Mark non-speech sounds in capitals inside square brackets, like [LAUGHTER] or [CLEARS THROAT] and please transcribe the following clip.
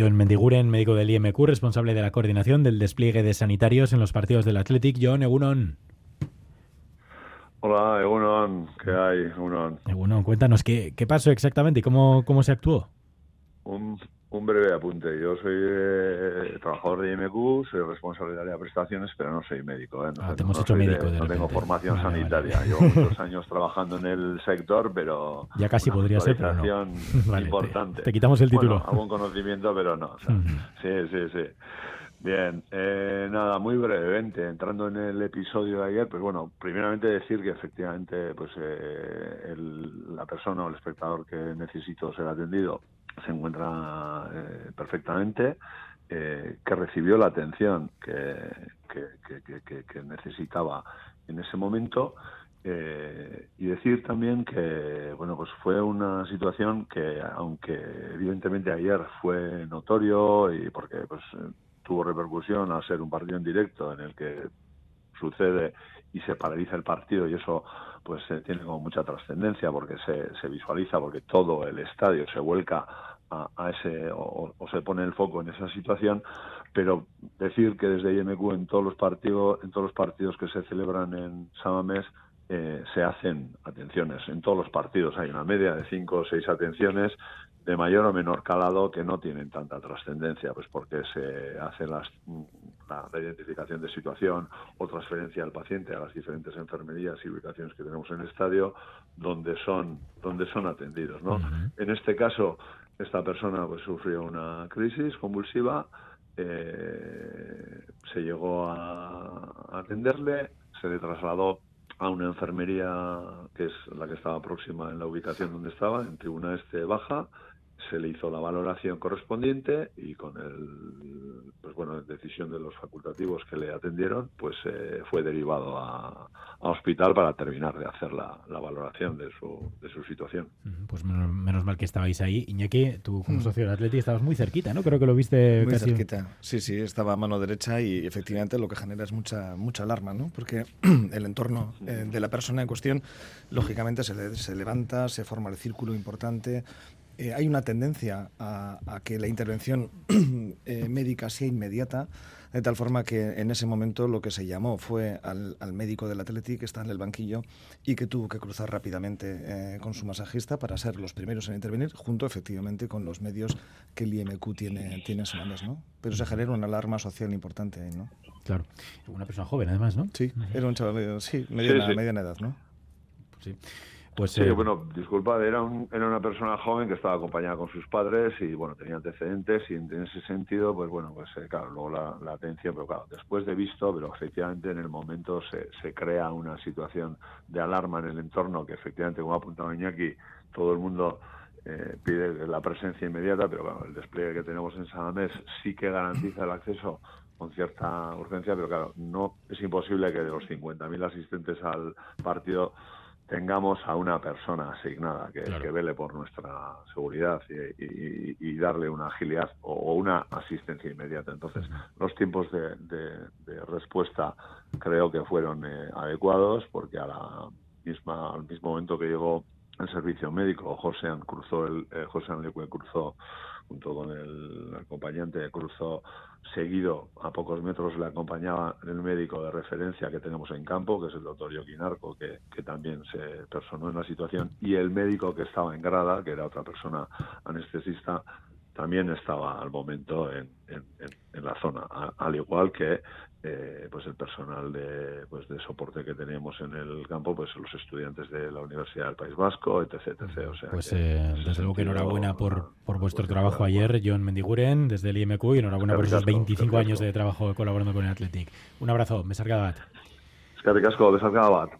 John Mendiguren, médico del IMQ, responsable de la coordinación del despliegue de sanitarios en los partidos del Athletic. John, Egunon. Hola, Egunon, ¿qué hay? Egunon. Egunon, cuéntanos, ¿qué, qué pasó exactamente y cómo, cómo se actuó? Breve apunte. Yo soy eh, trabajador de IMQ, soy responsable de área de prestaciones, pero no soy médico. ¿eh? No, Ah, te hemos no hecho soy de- médico de no tengo formación Vale, sanitaria. vale. Llevo muchos [LAUGHS] años trabajando en el sector, pero Ya casi podría ser, pero no. [LAUGHS] Vale, te- importante. te quitamos el título. Bueno, algún conocimiento, pero no. o sea, Ujú. Sí, sí, sí. Bien, eh, nada, muy brevemente, entrando en el episodio de ayer, pues bueno, primeramente decir que efectivamente pues eh, el- la persona o el espectador que necesitó ser atendido se encuentra eh, perfectamente, eh, que recibió la atención que, que, que- que- necesitaba en ese momento eh, y decir también que bueno pues fue una situación que aunque evidentemente ayer fue notorio y porque pues tuvo repercusión al ser un partido en directo en el que sucede y se paraliza el partido y eso pues tiene como mucha trascendencia porque se, se visualiza porque todo el estadio se vuelca a, a ese o, o se pone el foco en esa situación. Pero decir que desde IMQ en todos los partidos en todos los partidos que se celebran en Samamés eh, se hacen atenciones. En todos los partidos hay una media de cinco o seis atenciones de mayor o menor calado que no tienen tanta trascendencia, pues porque se hace las, la, la identificación de situación o transferencia al paciente a las diferentes enfermerías y ubicaciones que tenemos en el estadio donde son donde son atendidos, ¿no? En este caso esta persona pues sufrió una crisis convulsiva, eh, se llegó a atenderle, se le trasladó a una enfermería que es la que estaba próxima en la ubicación donde estaba, en Tribuna Este Baja, se le hizo la valoración correspondiente y con el pues bueno decisión de los facultativos que le atendieron pues eh, fue derivado a, a hospital para terminar de hacer la, la valoración de su, de su situación Pues menos, menos mal que estabais ahí. Iñaki, tú como Mm. socio del Athletic estabas muy cerquita, ¿no? Creo que lo viste Muy casi... cerquita. Sí, sí, estaba a mano derecha y efectivamente lo que genera es mucha mucha alarma, ¿no? Porque [CLEARS THROAT] el entorno eh, de la persona en cuestión, lógicamente, se, le- se levanta, se forma el círculo importante. Eh, hay una tendencia a, a que la intervención [CLEARS THROAT] eh, médica sea inmediata, de tal forma que en ese momento lo que se llamó fue al, al médico del Athletic que está en el banquillo y que tuvo que cruzar rápidamente eh, con su masajista para ser los primeros en intervenir, junto efectivamente con los medios que el IMQ tiene, tiene en sus manos, ¿no? Pero se genera una alarma social importante ahí, ¿no? Claro. Una persona joven, además, ¿no? Sí, era un chaval, sí, mediana, sí. mediana edad, ¿no? Pues sí. Pues, Sí, eh, bueno, disculpad, era, un- era una persona joven que estaba acompañada con sus padres y, bueno, tenía antecedentes y en, en ese sentido, pues bueno, pues eh, claro, luego la, la atención, pero claro, después de visto, pero efectivamente en el momento se, se crea una situación de alarma en el entorno que efectivamente, como ha apuntado Iñaki, todo el mundo eh, pide la presencia inmediata, pero claro, el despliegue que tenemos en Sadamés sí que garantiza el acceso con cierta urgencia, pero claro, no es imposible que de los 50.000 asistentes al partido tengamos a una persona asignada que, Claro. que vele por nuestra seguridad y, y- y darle una agilidad o, o una asistencia inmediata. Entonces, los tiempos de, de- de respuesta creo que fueron eh, adecuados porque a la misma, al mismo momento que llegó el servicio médico, José cruzó el, eh, José Leque cruzó junto con el acompañante cruzó seguido a pocos metros le acompañaba el médico de referencia que tenemos en campo, que es el doctor Yoquinarco, que, que también se personó en la situación, y el médico que estaba en grada, que era otra persona anestesista, también estaba al momento en, en- en- la zona, a- al igual que eh, pues el personal de, pues de soporte que teníamos en el campo, pues los estudiantes de la Universidad del País Vasco, etc. etc. O sea Pues eh, desde luego que enhorabuena por, por pues, vuestro trabajo ayer, John Mendiguren, desde el IMQ, y enhorabuena por esos Eskerrik asko, 25 eskerrik años de trabajo colaborando con el Athletic. Un abrazo, Besarkadat. Eskerrik asko, bat.